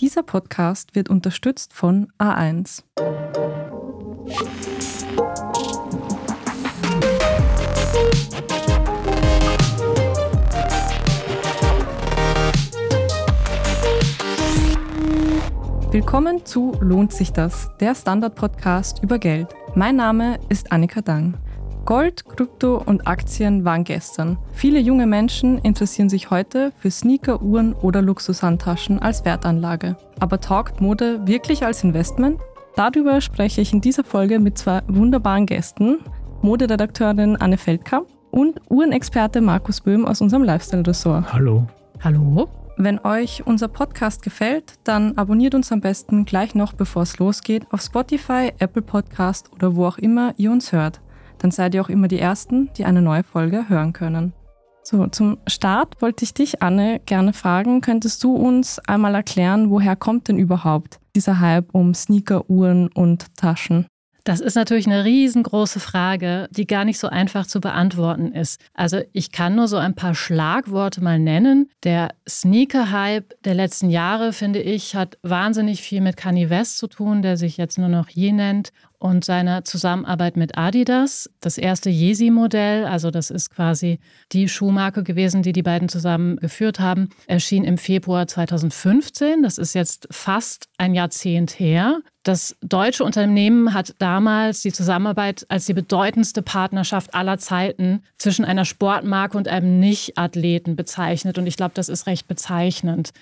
Dieser Podcast wird unterstützt von A1. Willkommen zu Lohnt sich das, der Standard-Podcast über Geld. Mein Name ist Annika Dang. Gold, Krypto und Aktien waren gestern. Viele junge Menschen interessieren sich heute für Sneaker, Uhren oder Luxushandtaschen als Wertanlage. Aber taugt Mode wirklich als Investment? Darüber spreche ich in dieser Folge mit zwei wunderbaren Gästen, Moderedakteurin Anne Feldkamp und Uhrenexperte Markus Böhm aus unserem Lifestyle-Ressort. Hallo. Hallo. Wenn euch unser Podcast gefällt, dann abonniert uns am besten gleich noch, bevor es losgeht, auf Spotify, Apple Podcast oder wo auch immer ihr uns hört dann seid ihr auch immer die Ersten, die eine neue Folge hören können. So, zum Start wollte ich dich, Anne, gerne fragen, könntest du uns einmal erklären, woher kommt denn überhaupt dieser Hype um Sneaker, Uhren und Taschen? Das ist natürlich eine riesengroße Frage, die gar nicht so einfach zu beantworten ist. Also ich kann nur so ein paar Schlagworte mal nennen. Der Sneaker-Hype der letzten Jahre, finde ich, hat wahnsinnig viel mit Kanye West zu tun, der sich jetzt nur noch Ye nennt und seiner Zusammenarbeit mit Adidas. Das erste Yeezy-Modell, also das ist quasi die Schuhmarke gewesen, die die beiden zusammen geführt haben, erschien im Februar 2015. Das ist jetzt fast ein Jahrzehnt her. Das deutsche Unternehmen hat damals die Zusammenarbeit als die bedeutendste Partnerschaft aller Zeiten zwischen einer Sportmarke und einem Nicht-Athleten bezeichnet. Und ich glaube, das ist recht bezeichnend.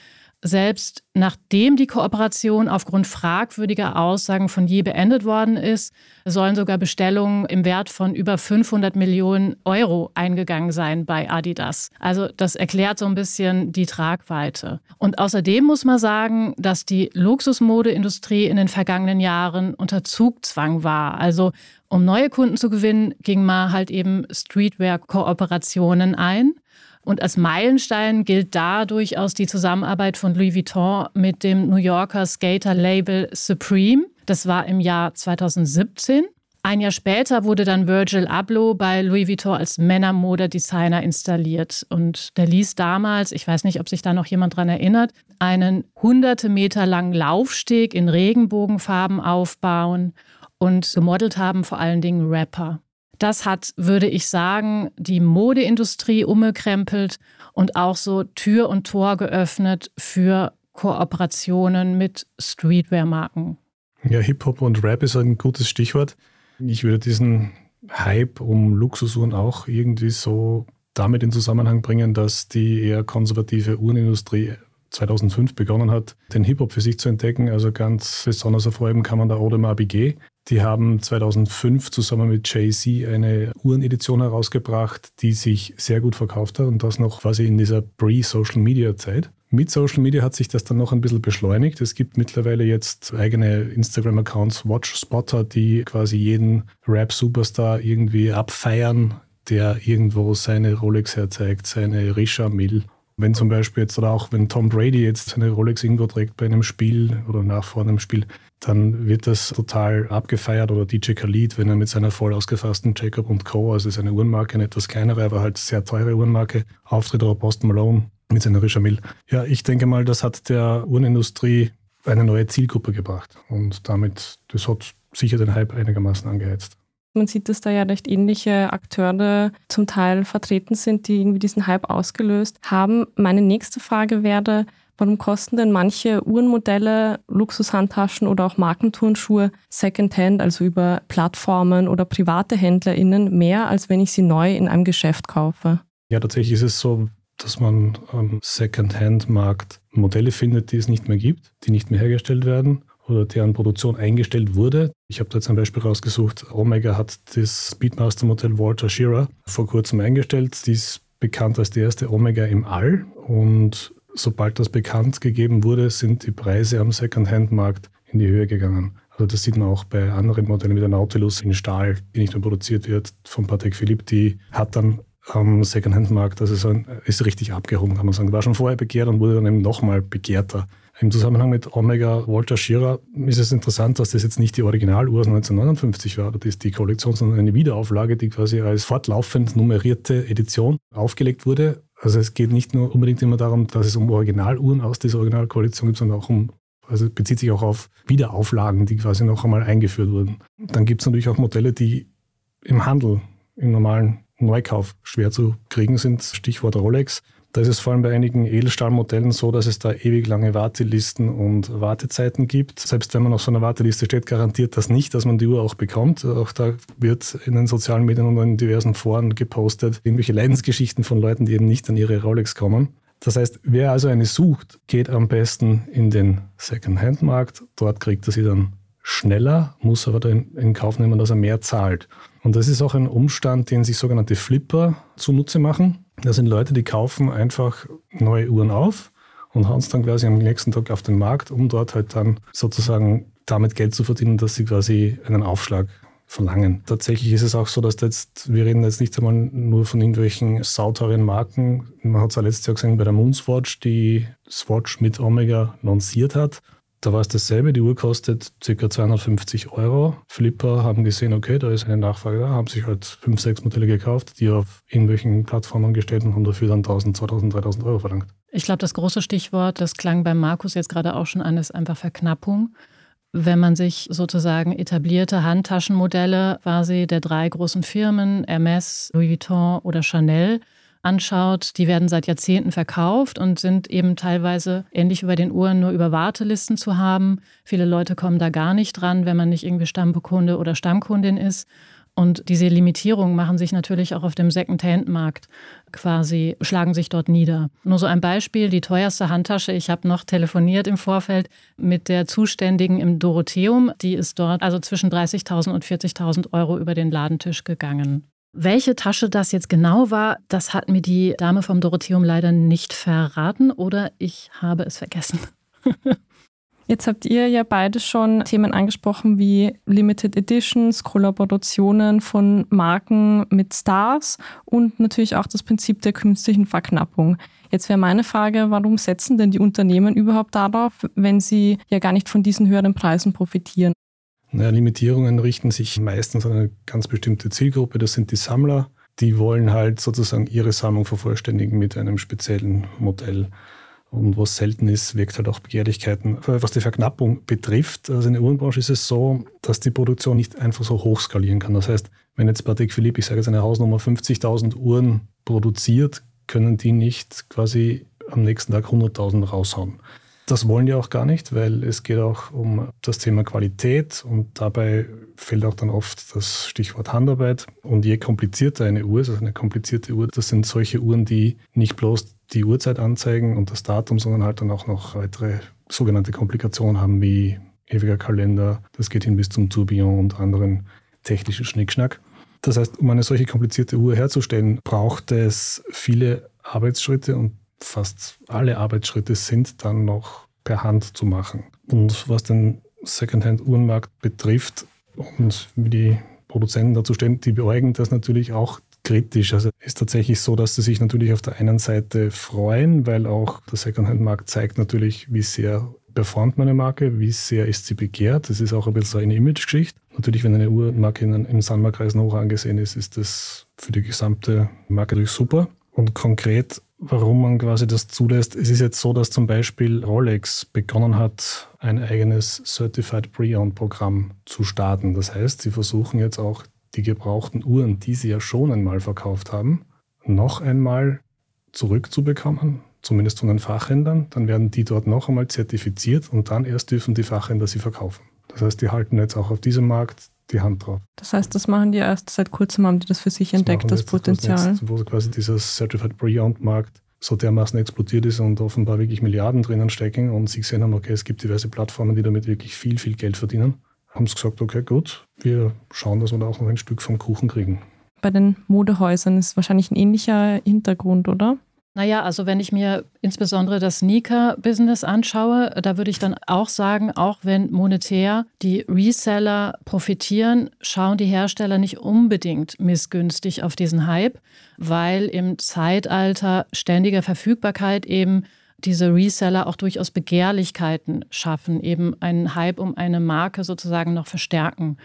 Selbst nachdem die Kooperation aufgrund fragwürdiger Aussagen von je beendet worden ist, sollen sogar Bestellungen im Wert von über 500 Millionen Euro eingegangen sein bei Adidas. Also das erklärt so ein bisschen die Tragweite. Und außerdem muss man sagen, dass die Luxusmodeindustrie in den vergangenen Jahren unter Zugzwang war. Also um neue Kunden zu gewinnen, ging man halt eben Streetwear-Kooperationen ein. Und als Meilenstein gilt da durchaus die Zusammenarbeit von Louis Vuitton mit dem New Yorker Skater-Label Supreme. Das war im Jahr 2017. Ein Jahr später wurde dann Virgil Abloh bei Louis Vuitton als Männermodedesigner installiert. Und der ließ damals, ich weiß nicht, ob sich da noch jemand dran erinnert, einen hunderte Meter langen Laufsteg in Regenbogenfarben aufbauen. Und gemodelt haben vor allen Dingen Rapper. Das hat, würde ich sagen, die Modeindustrie umgekrempelt und auch so Tür und Tor geöffnet für Kooperationen mit Streetwear-Marken. Ja, Hip-Hop und Rap ist ein gutes Stichwort. Ich würde diesen Hype um Luxusuhren auch irgendwie so damit in Zusammenhang bringen, dass die eher konservative Uhrenindustrie 2005 begonnen hat, den Hip-Hop für sich zu entdecken. Also ganz besonders hervorheben kann man da Audemars Piguet, die haben 2005 zusammen mit Jay-Z eine Uhrenedition herausgebracht, die sich sehr gut verkauft hat und das noch quasi in dieser Pre-Social-Media-Zeit. Mit Social Media hat sich das dann noch ein bisschen beschleunigt. Es gibt mittlerweile jetzt eigene Instagram-Accounts, Watch-Spotter, die quasi jeden Rap-Superstar irgendwie abfeiern, der irgendwo seine Rolex herzeigt, seine Risha Mill wenn zum Beispiel jetzt oder auch wenn Tom Brady jetzt seine Rolex irgendwo trägt bei einem Spiel oder nach vor einem Spiel, dann wird das total abgefeiert oder DJ Khalid, wenn er mit seiner voll ausgefassten Jacob Co., also seine Uhrenmarke, eine etwas kleinere, aber halt sehr teure Uhrenmarke, auftritt oder Post Malone mit seiner Richamil. Ja, ich denke mal, das hat der Uhrenindustrie eine neue Zielgruppe gebracht und damit, das hat sicher den Hype einigermaßen angeheizt. Man sieht, dass da ja recht ähnliche Akteure zum Teil vertreten sind, die irgendwie diesen Hype ausgelöst haben. Meine nächste Frage wäre, warum kosten denn manche Uhrenmodelle, Luxushandtaschen oder auch Markenturnschuhe Secondhand, also über Plattformen oder private HändlerInnen, mehr, als wenn ich sie neu in einem Geschäft kaufe? Ja, tatsächlich ist es so, dass man am Secondhand-Markt Modelle findet, die es nicht mehr gibt, die nicht mehr hergestellt werden oder deren Produktion eingestellt wurde. Ich habe da jetzt ein Beispiel rausgesucht. Omega hat das Speedmaster-Modell Walter Shearer vor kurzem eingestellt. Die ist bekannt als die erste Omega im All. Und sobald das bekannt gegeben wurde, sind die Preise am Second-Hand-Markt in die Höhe gegangen. Also das sieht man auch bei anderen Modellen wie der Nautilus in Stahl, die nicht mehr produziert wird, von Patek Philippe. Die hat dann am Second-Hand-Markt, also ist richtig abgehoben, kann man sagen. War schon vorher begehrt und wurde dann eben nochmal begehrter. Im Zusammenhang mit Omega Walter Shearer ist es interessant, dass das jetzt nicht die Originaluhr aus 1959 war, das ist die Kollektion, sondern eine Wiederauflage, die quasi als fortlaufend nummerierte Edition aufgelegt wurde. Also es geht nicht nur unbedingt immer darum, dass es um Originaluhren aus dieser Originalkollektion geht, sondern auch um Also bezieht sich auch auf Wiederauflagen, die quasi noch einmal eingeführt wurden. Dann gibt es natürlich auch Modelle, die im Handel, im normalen Neukauf schwer zu kriegen sind. Stichwort Rolex. Da ist es vor allem bei einigen Edelstahlmodellen so, dass es da ewig lange Wartelisten und Wartezeiten gibt. Selbst wenn man auf so einer Warteliste steht, garantiert das nicht, dass man die Uhr auch bekommt. Auch da wird in den sozialen Medien und in diversen Foren gepostet, irgendwelche Leidensgeschichten von Leuten, die eben nicht an ihre Rolex kommen. Das heißt, wer also eine sucht, geht am besten in den Second-Hand-Markt. Dort kriegt er sie dann schneller, muss aber dann in Kauf nehmen, dass er mehr zahlt. Und das ist auch ein Umstand, den sich sogenannte Flipper zunutze machen. Das sind Leute, die kaufen einfach neue Uhren auf und hauen es dann quasi am nächsten Tag auf den Markt, um dort halt dann sozusagen damit Geld zu verdienen, dass sie quasi einen Aufschlag verlangen. Tatsächlich ist es auch so, dass jetzt, wir reden jetzt nicht einmal nur von irgendwelchen sauteuren Marken. Man hat es ja letztes Jahr gesehen bei der Moonswatch, die Swatch mit Omega lanciert hat. Da war es dasselbe, die Uhr kostet ca. 250 Euro. Flipper haben gesehen, okay, da ist eine Nachfrage da, haben sich halt fünf, sechs Modelle gekauft, die auf irgendwelchen Plattformen gestellt und haben dafür dann 1000, 2000, 3000 Euro verlangt. Ich glaube, das große Stichwort, das klang bei Markus jetzt gerade auch schon an, ist einfach Verknappung. Wenn man sich sozusagen etablierte Handtaschenmodelle quasi der drei großen Firmen, Hermes, Louis Vuitton oder Chanel, anschaut, die werden seit Jahrzehnten verkauft und sind eben teilweise ähnlich wie bei den Uhren nur über Wartelisten zu haben. Viele Leute kommen da gar nicht dran, wenn man nicht irgendwie Stammkunde oder Stammkundin ist. Und diese Limitierungen machen sich natürlich auch auf dem Second-Hand-Markt quasi, schlagen sich dort nieder. Nur so ein Beispiel, die teuerste Handtasche, ich habe noch telefoniert im Vorfeld mit der Zuständigen im Dorotheum, die ist dort also zwischen 30.000 und 40.000 Euro über den Ladentisch gegangen. Welche Tasche das jetzt genau war, das hat mir die Dame vom Dorotheum leider nicht verraten oder ich habe es vergessen. Jetzt habt ihr ja beide schon Themen angesprochen wie Limited Editions, Kollaborationen von Marken mit Stars und natürlich auch das Prinzip der künstlichen Verknappung. Jetzt wäre meine Frage, warum setzen denn die Unternehmen überhaupt darauf, wenn sie ja gar nicht von diesen höheren Preisen profitieren? Naja, Limitierungen richten sich meistens an eine ganz bestimmte Zielgruppe, das sind die Sammler. Die wollen halt sozusagen ihre Sammlung vervollständigen mit einem speziellen Modell. Und was selten ist, wirkt halt auch Begehrlichkeiten. Was die Verknappung betrifft, also in der Uhrenbranche ist es so, dass die Produktion nicht einfach so hoch skalieren kann. Das heißt, wenn jetzt Patek Philippe, ich sage jetzt eine Hausnummer, 50.000 Uhren produziert, können die nicht quasi am nächsten Tag 100.000 raushauen. Das wollen die auch gar nicht, weil es geht auch um das Thema Qualität und dabei fällt auch dann oft das Stichwort Handarbeit. Und je komplizierter eine Uhr ist, also eine komplizierte Uhr, das sind solche Uhren, die nicht bloß die Uhrzeit anzeigen und das Datum, sondern halt dann auch noch weitere sogenannte Komplikationen haben, wie ewiger Kalender, das geht hin bis zum Tourbillon und anderen technischen Schnickschnack. Das heißt, um eine solche komplizierte Uhr herzustellen, braucht es viele Arbeitsschritte und fast alle Arbeitsschritte sind dann noch per Hand zu machen. Und was den Secondhand-Uhrenmarkt betrifft und wie die Produzenten dazu stehen, die beäugen das natürlich auch kritisch. Also ist tatsächlich so, dass sie sich natürlich auf der einen Seite freuen, weil auch der Secondhand-Markt zeigt natürlich, wie sehr performt meine Marke, wie sehr ist sie begehrt. Das ist auch ein bisschen eine Image-Geschichte. Natürlich, wenn eine Uhrmarke im Sandmarkreisen hoch angesehen ist, ist das für die gesamte Marke natürlich super. Und konkret warum man quasi das zulässt. Es ist jetzt so, dass zum Beispiel Rolex begonnen hat, ein eigenes Certified Pre-Owned-Programm zu starten. Das heißt, sie versuchen jetzt auch die gebrauchten Uhren, die sie ja schon einmal verkauft haben, noch einmal zurückzubekommen, zumindest von den Fachhändlern. Dann werden die dort noch einmal zertifiziert und dann erst dürfen die Fachhändler sie verkaufen. Das heißt, die halten jetzt auch auf diesem Markt die Hand drauf. Das heißt, das machen die erst seit kurzem, haben die das für sich das entdeckt, das Potenzial. Jetzt, wo quasi dieser Certified Pre-Owned-Markt so dermaßen explodiert ist und offenbar wirklich Milliarden drinnen stecken und sie gesehen haben, okay, es gibt diverse Plattformen, die damit wirklich viel, viel Geld verdienen, haben sie gesagt, okay, gut, wir schauen, dass wir da auch noch ein Stück vom Kuchen kriegen. Bei den Modehäusern ist wahrscheinlich ein ähnlicher Hintergrund, oder? Naja, also wenn ich mir insbesondere das Sneaker-Business anschaue, da würde ich dann auch sagen, auch wenn monetär die Reseller profitieren, schauen die Hersteller nicht unbedingt missgünstig auf diesen Hype, weil im Zeitalter ständiger Verfügbarkeit eben diese Reseller auch durchaus Begehrlichkeiten schaffen, eben einen Hype um eine Marke sozusagen noch verstärken.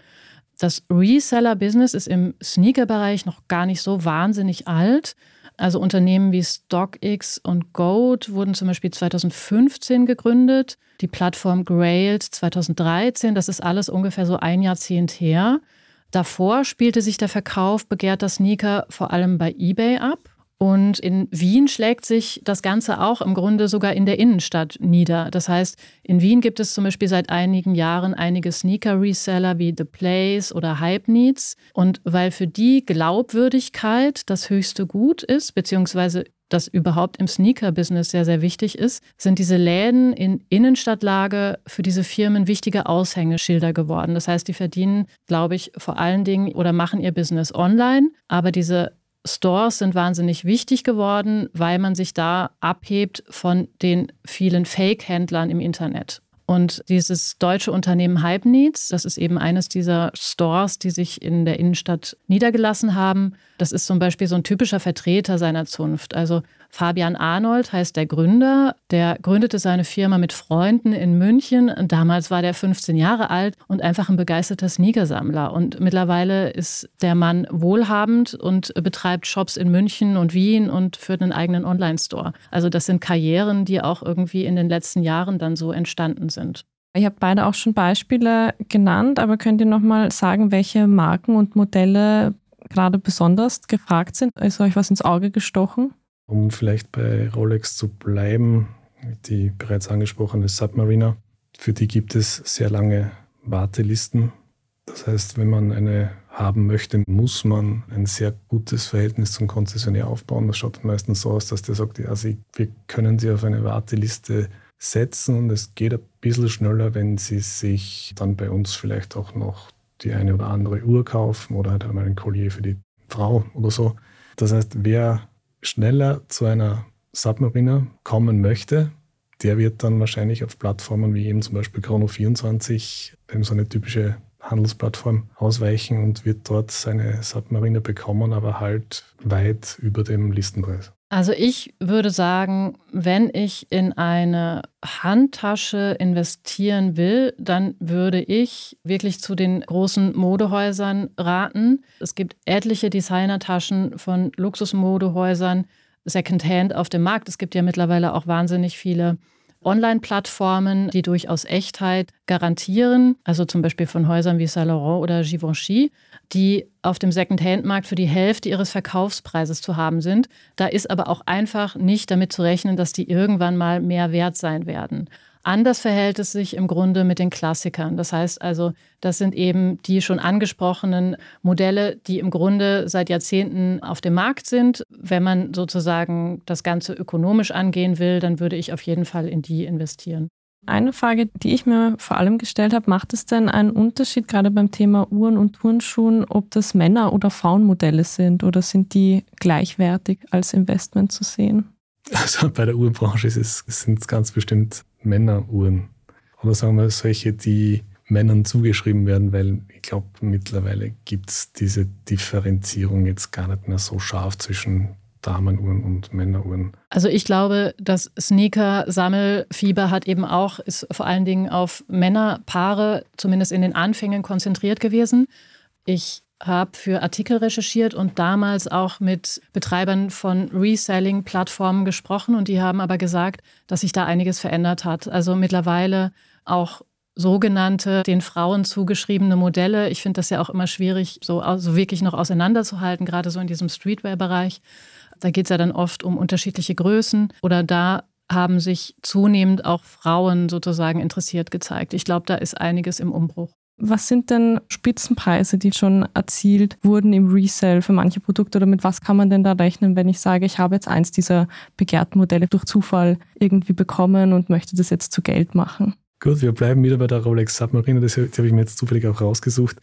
Das Reseller-Business ist im Sneaker-Bereich noch gar nicht so wahnsinnig alt. Also Unternehmen wie StockX und Goat wurden zum Beispiel 2015 gegründet, die Plattform Grailed 2013, das ist alles ungefähr so ein Jahrzehnt her. Davor spielte sich der Verkauf begehrter Sneaker vor allem bei eBay ab. Und in Wien schlägt sich das Ganze auch im Grunde sogar in der Innenstadt nieder. Das heißt, in Wien gibt es zum Beispiel seit einigen Jahren einige Sneaker-Reseller wie The Place oder Hype Needs. Und weil für die Glaubwürdigkeit das höchste Gut ist, beziehungsweise das überhaupt im Sneaker-Business sehr, sehr wichtig ist, sind diese Läden in Innenstadtlage für diese Firmen wichtige Aushängeschilder geworden. Das heißt, die verdienen, glaube ich, vor allen Dingen oder machen ihr Business online, aber diese Stores sind wahnsinnig wichtig geworden, weil man sich da abhebt von den vielen Fake-Händlern im Internet. Und dieses deutsche Unternehmen Hype Needs, das ist eben eines dieser Stores, die sich in der Innenstadt niedergelassen haben. Das ist zum Beispiel so ein typischer Vertreter seiner Zunft. Also Fabian Arnold heißt der Gründer. Der gründete seine Firma mit Freunden in München. Damals war der 15 Jahre alt und einfach ein begeisterter Sneakersammler. Und mittlerweile ist der Mann wohlhabend und betreibt Shops in München und Wien und führt einen eigenen Online-Store. Also das sind Karrieren, die auch irgendwie in den letzten Jahren dann so entstanden sind. Ihr habt beide auch schon Beispiele genannt, aber könnt ihr noch mal sagen, welche Marken und Modelle gerade besonders gefragt sind? Ist euch was ins Auge gestochen? Um vielleicht bei Rolex zu bleiben, die bereits angesprochene Submariner, für die gibt es sehr lange Wartelisten. Das heißt, wenn man eine haben möchte, muss man ein sehr gutes Verhältnis zum Konzessionär aufbauen. Das schaut meistens so aus, dass der sagt, also wir können Sie auf eine Warteliste setzen und es geht ein bisschen schneller, wenn Sie sich dann bei uns vielleicht auch noch die eine oder andere Uhr kaufen oder halt einmal ein Collier für die Frau oder so. Das heißt, wer schneller zu einer Submariner kommen möchte, der wird dann wahrscheinlich auf Plattformen wie eben zum Beispiel Chrono24, eben so eine typische Handelsplattform, ausweichen und wird dort seine Submariner bekommen, aber halt weit über dem Listenpreis. Also ich würde sagen, wenn ich in eine Handtasche investieren will, dann würde ich wirklich zu den großen Modehäusern raten. Es gibt etliche Designertaschen von Luxusmodehäusern Secondhand auf dem Markt. Es gibt ja mittlerweile auch wahnsinnig viele Online-Plattformen, die durchaus Echtheit garantieren, also zum Beispiel von Häusern wie Saint Laurent oder Givenchy, die auf dem Second-Hand-Markt für die Hälfte ihres Verkaufspreises zu haben sind. Da ist aber auch einfach nicht damit zu rechnen, dass die irgendwann mal mehr wert sein werden. Anders verhält es sich im Grunde mit den Klassikern. Das heißt also, das sind eben die schon angesprochenen Modelle, die im Grunde seit Jahrzehnten auf dem Markt sind. Wenn man sozusagen das Ganze ökonomisch angehen will, dann würde ich auf jeden Fall in die investieren. Eine Frage, die ich mir vor allem gestellt habe, macht es denn einen Unterschied gerade beim Thema Uhren und Turnschuhen, ob das Männer- oder Frauenmodelle sind oder sind die gleichwertig als Investment zu sehen? Also bei der Uhrenbranche sind es ganz bestimmt Männeruhren. Oder sagen wir solche, die Männern zugeschrieben werden, weil ich glaube, mittlerweile gibt es diese Differenzierung jetzt gar nicht mehr so scharf zwischen Damenuhren und Männeruhren. Also ich glaube, das Sneaker-Sammelfieber hat eben auch, ist vor allen Dingen auf Männerpaare, zumindest in den Anfängen, konzentriert gewesen. Ich habe für Artikel recherchiert und damals auch mit Betreibern von Reselling-Plattformen gesprochen und die haben aber gesagt, dass sich da einiges verändert hat. Also mittlerweile auch sogenannte den Frauen zugeschriebene Modelle. Ich finde das ja auch immer schwierig, so also wirklich noch auseinanderzuhalten, gerade so in diesem Streetwear-Bereich. Da geht es ja dann oft um unterschiedliche Größen oder da haben sich zunehmend auch Frauen sozusagen interessiert gezeigt. Ich glaube, da ist einiges im Umbruch. Was sind denn Spitzenpreise, die schon erzielt wurden im Resale für manche Produkte oder mit was kann man denn da rechnen, wenn ich sage, ich habe jetzt eins dieser begehrten Modelle durch Zufall irgendwie bekommen und möchte das jetzt zu Geld machen? Gut, wir bleiben wieder bei der Rolex Submariner, das habe ich mir jetzt zufällig auch rausgesucht.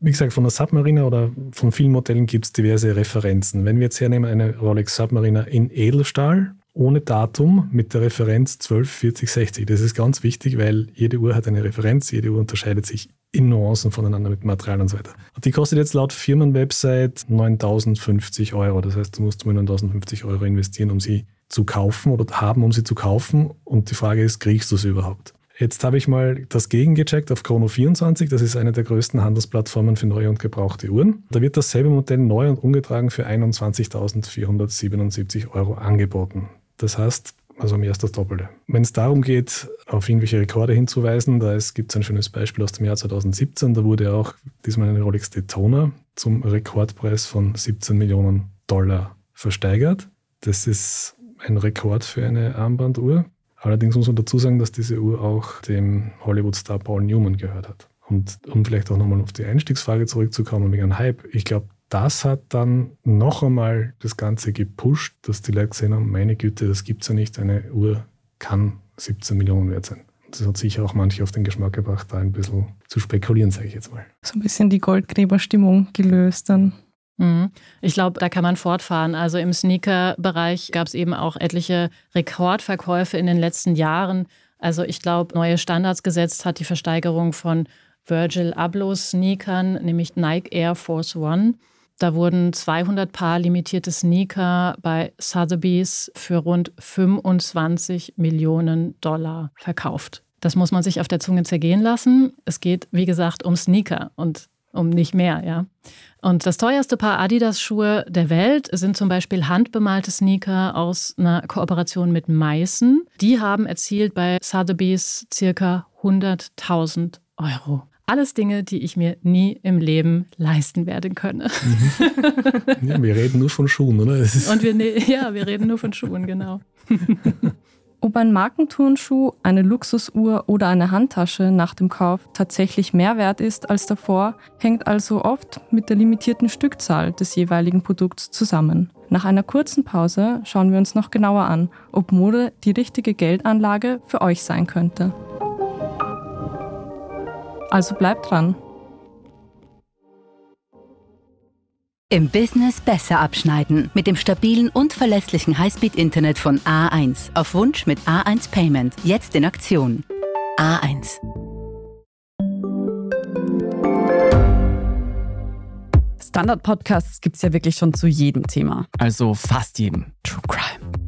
Wie gesagt, von der Submariner oder von vielen Modellen gibt es diverse Referenzen. Wenn wir jetzt hernehmen, eine Rolex Submariner in Edelstahl, ohne Datum mit der Referenz 12, 40, 60. Das ist ganz wichtig, weil jede Uhr hat eine Referenz, jede Uhr unterscheidet sich in Nuancen voneinander mit Material und so weiter. Die kostet jetzt laut Firmenwebsite 9050 Euro. Das heißt, du musst mal 9050 Euro investieren, um sie zu kaufen oder haben, um sie zu kaufen. Und die Frage ist, kriegst du sie überhaupt? Jetzt habe ich mal das gegengecheckt auf Chrono24. Das ist eine der größten Handelsplattformen für neue und gebrauchte Uhren. Da wird dasselbe Modell neu und ungetragen für 21.477 Euro angeboten. Das heißt, also mehr als das Doppelte. Wenn es darum geht, auf irgendwelche Rekorde hinzuweisen, da gibt es ein schönes Beispiel aus dem Jahr 2017. Da wurde auch diesmal eine Rolex Daytona zum Rekordpreis von 17 Millionen Dollar versteigert. Das ist ein Rekord für eine Armbanduhr. Allerdings muss man dazu sagen, dass diese Uhr auch dem Hollywood-Star Paul Newman gehört hat. Und um vielleicht auch nochmal auf die Einstiegsfrage zurückzukommen wegen einem Hype, ich glaube, das hat dann noch einmal das Ganze gepusht, dass die Leute gesehen haben, meine Güte, das gibt es ja nicht, eine Uhr kann 17 Millionen wert sein. Das hat sicher auch manche auf den Geschmack gebracht, da ein bisschen zu spekulieren, sage ich jetzt mal. So ein bisschen die Goldgräberstimmung gelöst dann. Mhm. Ich glaube, da kann man fortfahren. Also im Sneaker-Bereich gab es eben auch etliche Rekordverkäufe in den letzten Jahren. Also ich glaube, neue Standards gesetzt hat die Versteigerung von Virgil Ablohs Sneakern, nämlich Nike Air Force One. Da wurden 200 Paar limitierte Sneaker bei Sotheby's für rund 25 Millionen Dollar verkauft. Das muss man sich auf der Zunge zergehen lassen. Es geht, wie gesagt, um Sneaker und um nicht mehr, ja. Und das teuerste Paar Adidas-Schuhe der Welt sind zum Beispiel handbemalte Sneaker aus einer Kooperation mit Meißen. Die haben erzielt bei Sotheby's circa 100.000 Euro. Alles Dinge, die ich mir nie im Leben leisten werden könne. Mhm. Ja, wir reden nur von Schuhen, oder? Und wir, ne ja, wir reden nur von Schuhen, genau. Ob ein Markenturnschuh, eine Luxusuhr oder eine Handtasche nach dem Kauf tatsächlich mehr wert ist als davor, hängt also oft mit der limitierten Stückzahl des jeweiligen Produkts zusammen. Nach einer kurzen Pause schauen wir uns noch genauer an, ob Mode die richtige Geldanlage für euch sein könnte. Also bleibt dran. Im Business besser abschneiden. Mit dem stabilen und verlässlichen Highspeed-Internet von A1. Auf Wunsch mit A1 Payment. Jetzt in Aktion. A1. Standard-Podcasts gibt es ja wirklich schon zu jedem Thema. Also fast jedem. True Crime.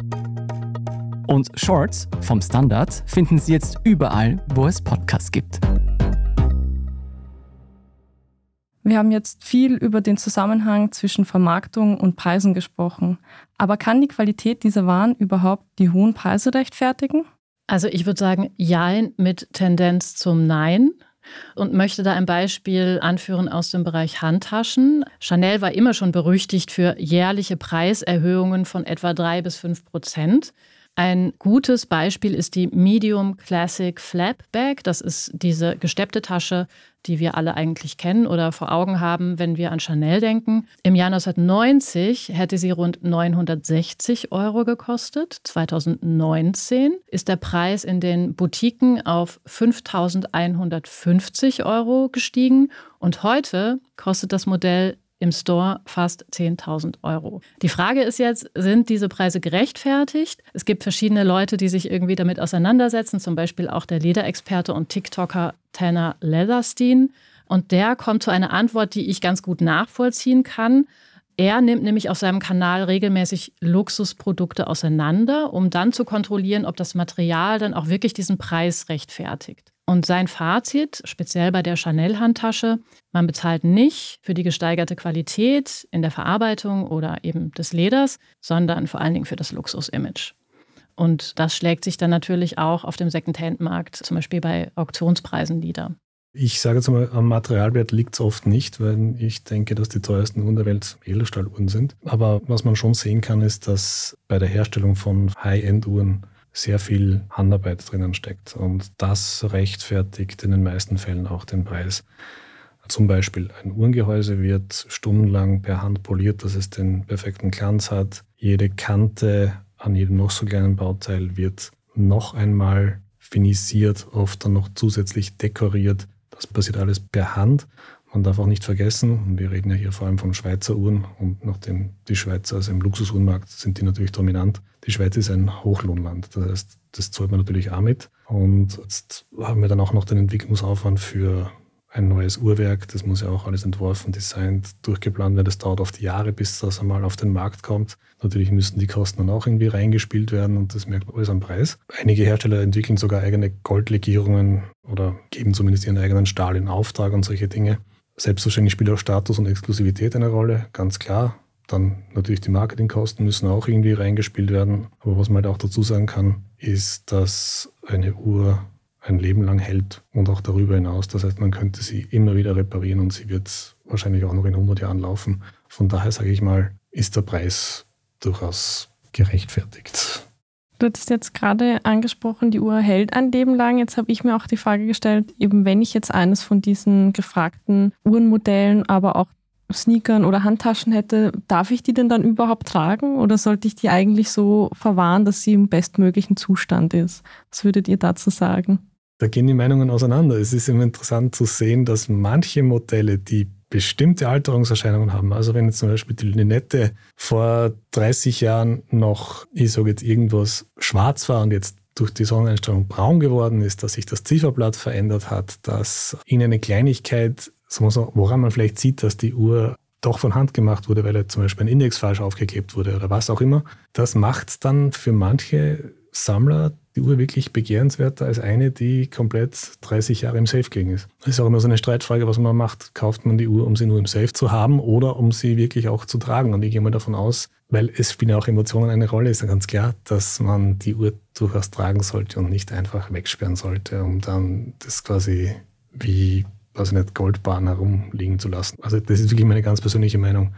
Und Shorts vom Standard finden Sie jetzt überall, wo es Podcasts gibt. Wir haben jetzt viel über den Zusammenhang zwischen Vermarktung und Preisen gesprochen. Aber kann die Qualität dieser Waren überhaupt die hohen Preise rechtfertigen? Also ich würde sagen, ja mit Tendenz zum Nein und möchte da ein Beispiel anführen aus dem Bereich Handtaschen. Chanel war immer schon berüchtigt für jährliche Preiserhöhungen von etwa drei bis fünf Prozent. Ein gutes Beispiel ist die Medium Classic Flap Bag. Das ist diese gesteppte Tasche, die wir alle eigentlich kennen oder vor Augen haben, wenn wir an Chanel denken. Im Jahr 1990 hätte sie rund 960 Euro gekostet. 2019 ist der Preis in den Boutiquen auf 5150 Euro gestiegen und heute kostet das Modell im Store fast 10.000 Euro. Die Frage ist jetzt, sind diese Preise gerechtfertigt? Es gibt verschiedene Leute, die sich irgendwie damit auseinandersetzen, zum Beispiel auch der Lederexperte und TikToker Tanner Leatherstein. Und der kommt zu einer Antwort, die ich ganz gut nachvollziehen kann. Er nimmt nämlich auf seinem Kanal regelmäßig Luxusprodukte auseinander, um dann zu kontrollieren, ob das Material dann auch wirklich diesen Preis rechtfertigt. Und sein Fazit, speziell bei der Chanel-Handtasche, man bezahlt nicht für die gesteigerte Qualität in der Verarbeitung oder eben des Leders, sondern vor allen Dingen für das Luxus-Image. Und das schlägt sich dann natürlich auch auf dem Secondhand-Markt, zum Beispiel bei Auktionspreisen nieder. Ich sage jetzt mal, am Materialwert liegt es oft nicht, weil ich denke, dass die teuersten Uhren der Welt Edelstahluhren sind. Aber was man schon sehen kann, ist, dass bei der Herstellung von High-End-Uhren sehr viel Handarbeit drinnen steckt. Und das rechtfertigt in den meisten Fällen auch den Preis. Zum Beispiel ein Uhrengehäuse wird stundenlang per Hand poliert, dass es den perfekten Glanz hat. Jede Kante an jedem noch so kleinen Bauteil wird noch einmal finisiert, oft dann noch zusätzlich dekoriert, Das passiert alles per Hand. Man darf auch nicht vergessen, und wir reden ja hier vor allem von Schweizer Uhren und nachdem die Schweizer also im Luxusuhrenmarkt sind die natürlich dominant. Die Schweiz ist ein Hochlohnland. Das heißt, das zahlt man natürlich auch mit. Und jetzt haben wir dann auch noch den Entwicklungsaufwand für ein neues Uhrwerk. Das muss ja auch alles entworfen, designt, durchgeplant werden. Das dauert oft Jahre, bis das einmal auf den Markt kommt. Natürlich müssen die Kosten dann auch irgendwie reingespielt werden und das merkt man alles am Preis. Einige Hersteller entwickeln sogar eigene Goldlegierungen oder geben zumindest ihren eigenen Stahl in Auftrag und solche Dinge. Selbstverständlich spielt auch Status und Exklusivität eine Rolle, ganz klar. Dann natürlich die Marketingkosten müssen auch irgendwie reingespielt werden. Aber was man halt auch dazu sagen kann, ist, dass eine Uhr ein Leben lang hält und auch darüber hinaus. Das heißt, man könnte sie immer wieder reparieren und sie wird wahrscheinlich auch noch in 100 Jahren laufen. Von daher sage ich mal, ist der Preis durchaus gerechtfertigt. Du hattest jetzt gerade angesprochen, die Uhr hält ein Leben lang. Jetzt habe ich mir auch die Frage gestellt, eben wenn ich jetzt eines von diesen gefragten Uhrenmodellen, aber auch Sneakern oder Handtaschen hätte, darf ich die denn dann überhaupt tragen oder sollte ich die eigentlich so verwahren, dass sie im bestmöglichen Zustand ist? Was würdet ihr dazu sagen? Da gehen die Meinungen auseinander. Es ist immer interessant zu sehen, dass manche Modelle, die bestimmte Alterungserscheinungen haben. Also wenn jetzt zum Beispiel die Linette vor 30 Jahren noch, ich sage jetzt irgendwas, schwarz war und jetzt durch die Sonneneinstrahlung braun geworden ist, dass sich das Zifferblatt verändert hat, dass in eine Kleinigkeit, woran man vielleicht sieht, dass die Uhr doch von Hand gemacht wurde, weil zum Beispiel ein Index falsch aufgeklebt wurde oder was auch immer, das macht dann für manche Sammler die Uhr wirklich begehrenswerter als eine, die komplett 30 Jahre im Safe gelegen ist. Das ist auch immer so eine Streitfrage, was man macht. Kauft man die Uhr, um sie nur im Safe zu haben oder um sie wirklich auch zu tragen? Und ich gehe mal davon aus, weil es spielen ja auch Emotionen eine Rolle, ist ja ganz klar, dass man die Uhr durchaus tragen sollte und nicht einfach wegsperren sollte, um dann das quasi wie, ich nicht, Goldbahn herumliegen zu lassen. Also das ist wirklich meine ganz persönliche Meinung.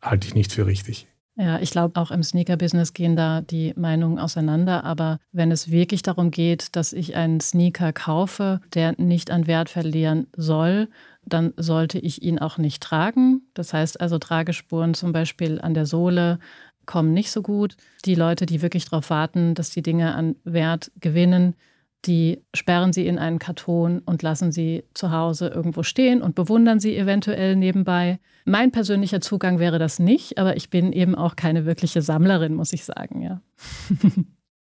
Halte ich nicht für richtig. Ja, ich glaube, auch im Sneaker-Business gehen da die Meinungen auseinander. Aber wenn es wirklich darum geht, dass ich einen Sneaker kaufe, der nicht an Wert verlieren soll, dann sollte ich ihn auch nicht tragen. Das heißt also, Tragespuren zum Beispiel an der Sohle kommen nicht so gut. Die Leute, die wirklich darauf warten, dass die Dinge an Wert gewinnen, die sperren sie in einen Karton und lassen sie zu Hause irgendwo stehen und bewundern sie eventuell nebenbei. Mein persönlicher Zugang wäre das nicht, aber ich bin eben auch keine wirkliche Sammlerin, muss ich sagen, ja.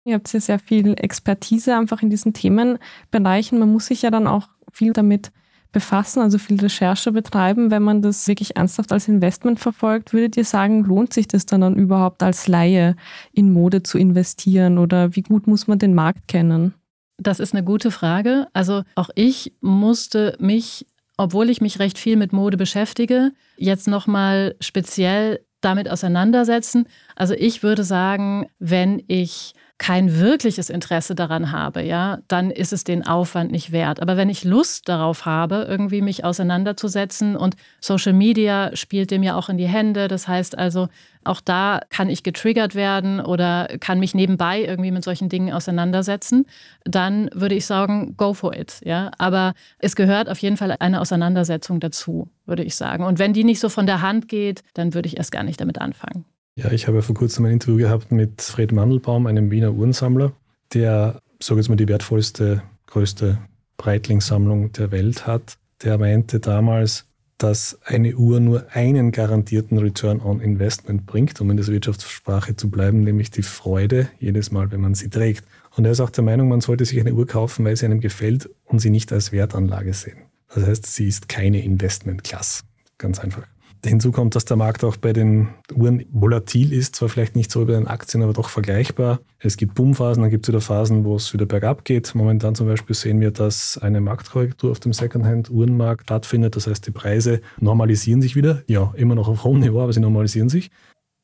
Ihr habt ja sehr viel Expertise einfach in diesen Themenbereichen. Man muss sich ja dann auch viel damit befassen, also viel Recherche betreiben. Wenn man das wirklich ernsthaft als Investment verfolgt, würdet ihr sagen, lohnt sich das dann, dann überhaupt als Laie in Mode zu investieren oder wie gut muss man den Markt kennen? Das ist eine gute Frage. Also auch ich musste mich, obwohl ich mich recht viel mit Mode beschäftige, jetzt nochmal speziell damit auseinandersetzen. Also ich würde sagen, wenn ich kein wirkliches Interesse daran habe, ja, dann ist es den Aufwand nicht wert. Aber wenn ich Lust darauf habe, irgendwie mich auseinanderzusetzen und Social Media spielt dem ja auch in die Hände, das heißt also, auch da kann ich getriggert werden oder kann mich nebenbei irgendwie mit solchen Dingen auseinandersetzen, dann würde ich sagen, go for it, ja. Aber es gehört auf jeden Fall eine Auseinandersetzung dazu, würde ich sagen. Und wenn die nicht so von der Hand geht, dann würde ich erst gar nicht damit anfangen. Ja, ich habe vor kurzem ein Interview gehabt mit Fred Mandelbaum, einem Wiener Uhrensammler, der, sage jetzt mal, die wertvollste, größte Breitling-Sammlung der Welt hat. Der meinte damals, dass eine Uhr nur einen garantierten Return on Investment bringt, um in der Wirtschaftssprache zu bleiben, nämlich die Freude jedes Mal, wenn man sie trägt. Und er ist auch der Meinung, man sollte sich eine Uhr kaufen, weil sie einem gefällt und sie nicht als Wertanlage sehen. Das heißt, sie ist keine Investment-Class. Ganz einfach. Hinzu kommt, dass der Markt auch bei den Uhren volatil ist, zwar vielleicht nicht so wie bei den Aktien, aber doch vergleichbar. Es gibt Boomphasen, dann gibt es wieder Phasen, wo es wieder bergab geht. Momentan zum Beispiel sehen wir, dass eine Marktkorrektur auf dem Secondhand-Uhrenmarkt stattfindet. Das heißt, die Preise normalisieren sich wieder. Ja, immer noch auf hohem Niveau, aber sie normalisieren sich.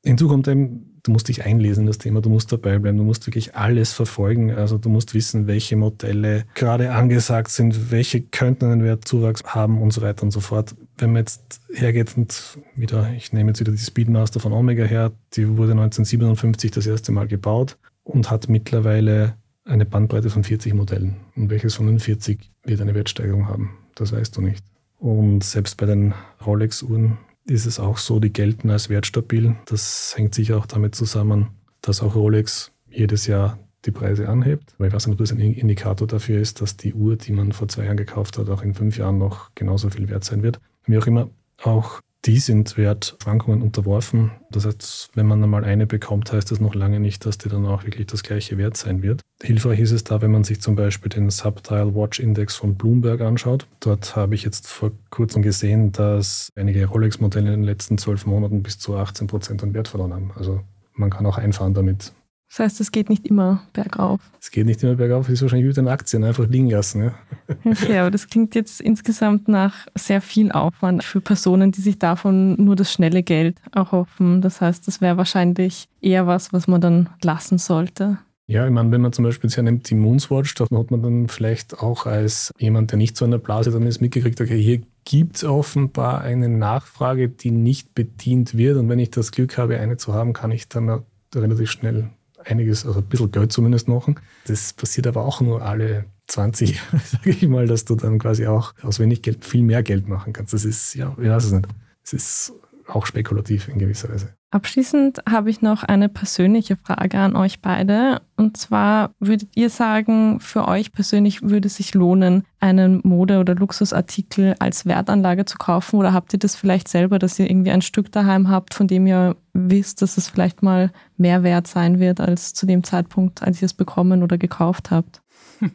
Hinzu kommt eben, du musst dich einlesen in das Thema, du musst dabei bleiben, du musst wirklich alles verfolgen. Also du musst wissen, welche Modelle gerade angesagt sind, welche könnten einen Wertzuwachs haben und so weiter und so fort. Wenn man jetzt hergeht und wieder, ich nehme jetzt wieder die Speedmaster von Omega her, die wurde 1957 das erste Mal gebaut und hat mittlerweile eine Bandbreite von 40 Modellen. Und welches von den 40 wird eine Wertsteigerung haben? Das weißt du nicht. Und selbst bei den Rolex-Uhren ist es auch so, die gelten als wertstabil. Das hängt sicher auch damit zusammen, dass auch Rolex jedes Jahr die Preise anhebt. Weil ich weiß nicht, ob das ein Indikator dafür ist, dass die Uhr, die man vor zwei Jahren gekauft hat, auch in fünf Jahren noch genauso viel wert sein wird. Wie auch immer, auch die sind Wertschwankungen unterworfen. Das heißt, wenn man einmal eine bekommt, heißt das noch lange nicht, dass die dann auch wirklich das gleiche Wert sein wird. Hilfreich ist es da, wenn man sich zum Beispiel den Subtile Watch Index von Bloomberg anschaut. Dort habe ich jetzt vor kurzem gesehen, dass einige Rolex-Modelle in den letzten zwölf Monaten bis zu 18 Prozent an Wert verloren haben. Also man kann auch einfahren damit. Das heißt, es geht nicht immer bergauf. Es geht nicht immer bergauf, ist wahrscheinlich wie mit den Aktien, einfach liegen lassen. Ja. Okay, aber das klingt jetzt insgesamt nach sehr viel Aufwand für Personen, die sich davon nur das schnelle Geld erhoffen. Das heißt, das wäre wahrscheinlich eher was, was man dann lassen sollte. Ja, ich meine, wenn man zum Beispiel sich nimmt die Moonswatch, da hat man dann vielleicht auch als jemand, der nicht so in der Blase dann ist, mitgekriegt, okay, hier gibt es offenbar eine Nachfrage, die nicht bedient wird. Und wenn ich das Glück habe, eine zu haben, kann ich dann relativ schnell einiges, also ein bisschen Geld zumindest machen. Das passiert aber auch nur alle 20 Jahre, sage ich mal, dass du dann quasi auch aus wenig Geld viel mehr Geld machen kannst. Das ist, ja, ich weiß es nicht. Es ist auch spekulativ in gewisser Weise. Abschließend habe ich noch eine persönliche Frage an euch beide. Und zwar würdet ihr sagen, für euch persönlich würde es sich lohnen, einen Mode- oder Luxusartikel als Wertanlage zu kaufen? Oder habt ihr das vielleicht selber, dass ihr irgendwie ein Stück daheim habt, von dem ihr wisst, dass es vielleicht mal mehr wert sein wird als zu dem Zeitpunkt, als ihr es bekommen oder gekauft habt?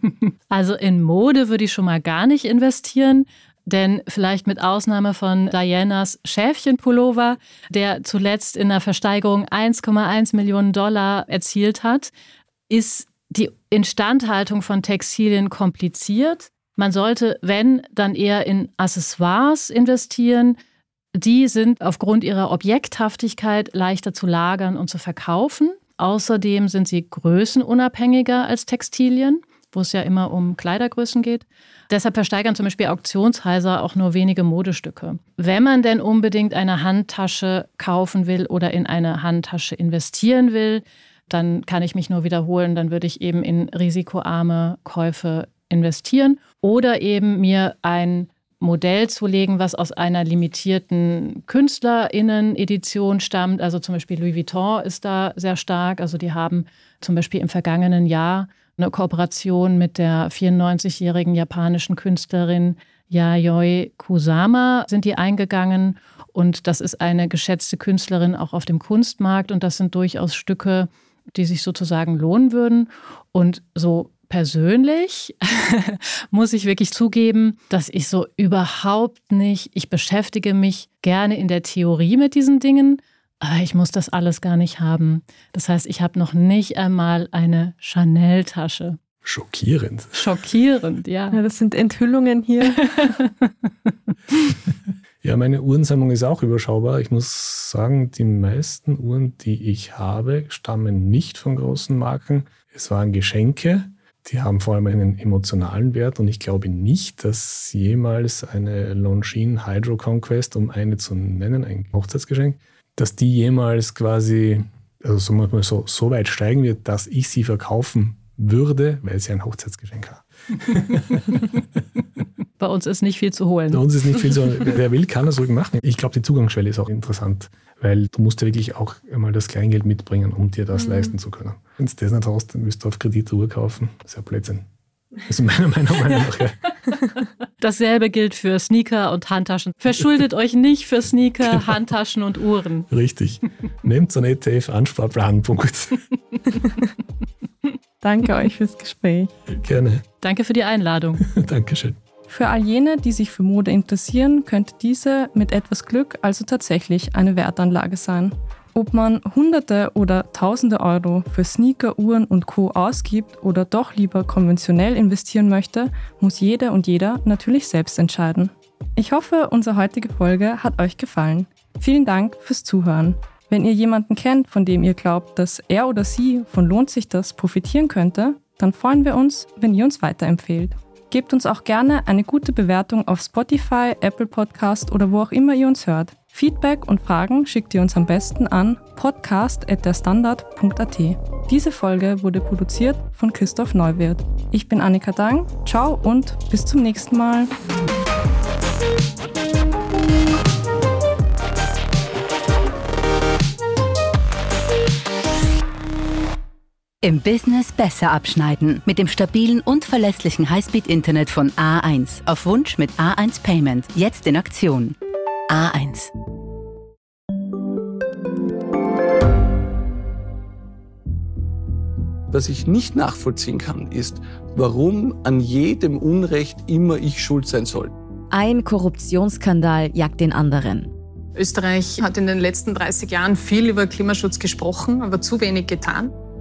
Also in Mode würde ich schon mal gar nicht investieren. Denn vielleicht mit Ausnahme von Dianas Schäfchenpullover, der zuletzt in der Versteigerung 1,1 Millionen Dollar erzielt hat, ist die Instandhaltung von Textilien kompliziert. Man sollte, wenn, dann eher in Accessoires investieren. Die sind aufgrund ihrer Objekthaftigkeit leichter zu lagern und zu verkaufen. Außerdem sind sie größenunabhängiger als Textilien, wo es ja immer um Kleidergrößen geht. Deshalb versteigern zum Beispiel Auktionshäuser auch nur wenige Modestücke. Wenn man denn unbedingt eine Handtasche kaufen will oder in eine Handtasche investieren will, dann kann ich mich nur wiederholen, dann würde ich eben in risikoarme Käufe investieren oder eben mir ein Modell zulegen, was aus einer limitierten KünstlerInnen-Edition stammt. Also zum Beispiel Louis Vuitton ist da sehr stark. Also die haben zum Beispiel im vergangenen Jahr eine Kooperation mit der 94-jährigen japanischen Künstlerin Yayoi Kusama sind die eingegangen. Und das ist eine geschätzte Künstlerin auch auf dem Kunstmarkt. Und das sind durchaus Stücke, die sich sozusagen lohnen würden. Und so persönlich muss ich wirklich zugeben, dass ich so überhaupt nicht, ich beschäftige mich gerne in der Theorie mit diesen Dingen, ich muss das alles gar nicht haben. Das heißt, ich habe noch nicht einmal eine Chanel-Tasche. Schockierend. Schockierend, ja. ja. Das sind Enthüllungen hier. ja, meine Uhrensammlung ist auch überschaubar. Ich muss sagen, die meisten Uhren, die ich habe, stammen nicht von großen Marken. Es waren Geschenke. Die haben vor allem einen emotionalen Wert und ich glaube nicht, dass jemals eine Longines Hydro Conquest, um eine zu nennen, ein Hochzeitsgeschenk, dass die jemals quasi, also so, mal so, so weit steigen wird, dass ich sie verkaufen würde, weil sie ein Hochzeitsgeschenk hat. Bei uns ist nicht viel zu holen. Bei uns ist nicht viel zu holen. Wer will, kann das ruhig machen. Ich glaube, die Zugangsschwelle ist auch interessant, weil du musst ja wirklich auch einmal das Kleingeld mitbringen, um dir das mhm. leisten zu können. Wenn du das nicht hast, dann müsst du auf Kredit Uhr kaufen. Das ist ja Blödsinn. Das ist meiner Meinung nach. Ja. Dasselbe gilt für Sneaker und Handtaschen. Verschuldet euch nicht für Sneaker, genau. Handtaschen und Uhren. Richtig. Nehmt so einen ETF-Ansparplan. Danke euch fürs Gespräch. Gerne. Danke für die Einladung. Dankeschön. Für all jene, die sich für Mode interessieren, könnte diese mit etwas Glück also tatsächlich eine Wertanlage sein. Ob man Hunderte oder Tausende Euro für Sneaker, Uhren und Co ausgibt oder doch lieber konventionell investieren möchte, muss jede und jeder natürlich selbst entscheiden. Ich hoffe, unsere heutige Folge hat euch gefallen. Vielen Dank fürs Zuhören. Wenn ihr jemanden kennt, von dem ihr glaubt, dass er oder sie von Lohnt sich das profitieren könnte, dann freuen wir uns, wenn ihr uns weiterempfehlt. Gebt uns auch gerne eine gute Bewertung auf Spotify, Apple Podcast oder wo auch immer ihr uns hört. Feedback und Fragen schickt ihr uns am besten an podcast.derstandard.at. Diese Folge wurde produziert von Christoph Neuwirth. Ich bin Annika Dang. Ciao und bis zum nächsten Mal. Im Business besser abschneiden mit dem stabilen und verlässlichen Highspeed-Internet von A1. Auf Wunsch mit A1 Payment. Jetzt in Aktion. A1. Was ich nicht nachvollziehen kann, ist, warum an jedem Unrecht immer ich schuld sein soll. Ein Korruptionsskandal jagt den anderen. Österreich hat in den letzten 30 Jahren viel über Klimaschutz gesprochen, aber zu wenig getan.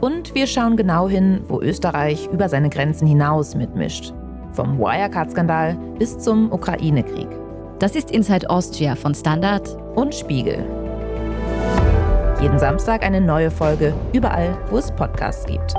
Und wir schauen genau hin, wo Österreich über seine Grenzen hinaus mitmischt. Vom Wirecard-Skandal bis zum Ukraine-Krieg. Das ist Inside Austria von Standard und Spiegel. Jeden Samstag eine neue Folge, überall, wo es Podcasts gibt.